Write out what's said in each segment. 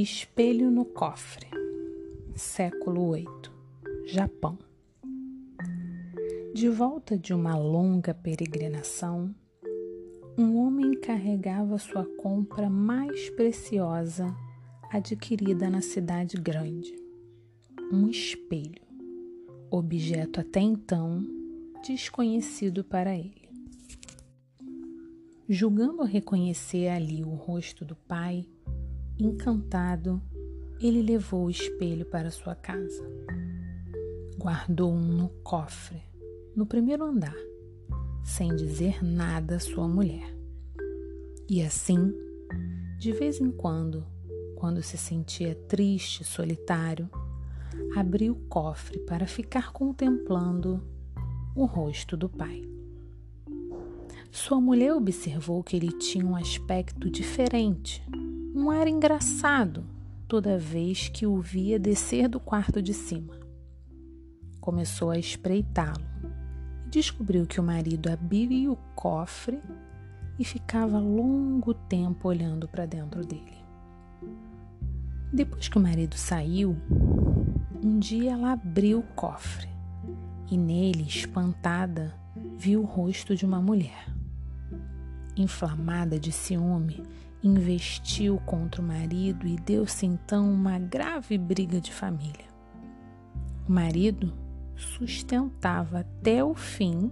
Espelho no cofre, século VIII, Japão. De volta de uma longa peregrinação, um homem carregava sua compra mais preciosa adquirida na cidade grande, um espelho, objeto até então desconhecido para ele. Julgando reconhecer ali o rosto do pai, Encantado, ele levou o espelho para sua casa. Guardou um no cofre, no primeiro andar, sem dizer nada à sua mulher. E assim, de vez em quando, quando se sentia triste, solitário, abriu o cofre para ficar contemplando o rosto do pai. Sua mulher observou que ele tinha um aspecto diferente um ar engraçado toda vez que o via descer do quarto de cima. Começou a espreitá-lo e descobriu que o marido abria o cofre e ficava longo tempo olhando para dentro dele. Depois que o marido saiu, um dia ela abriu o cofre e nele, espantada, viu o rosto de uma mulher. Inflamada de ciúme, investiu contra o marido e deu-se então uma grave briga de família. O marido sustentava até o fim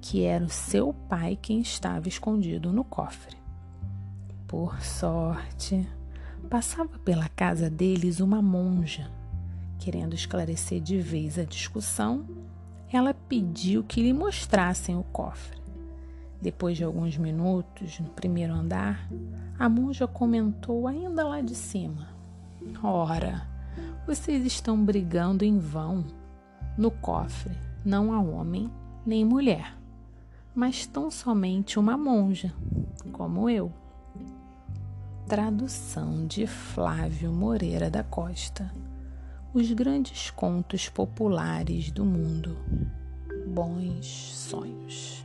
que era o seu pai quem estava escondido no cofre. Por sorte, passava pela casa deles uma monja. Querendo esclarecer de vez a discussão, ela pediu que lhe mostrassem o cofre. Depois de alguns minutos no primeiro andar, a monja comentou ainda lá de cima: Ora, vocês estão brigando em vão. No cofre não há homem nem mulher, mas tão somente uma monja, como eu. Tradução de Flávio Moreira da Costa. Os grandes contos populares do mundo. Bons sonhos.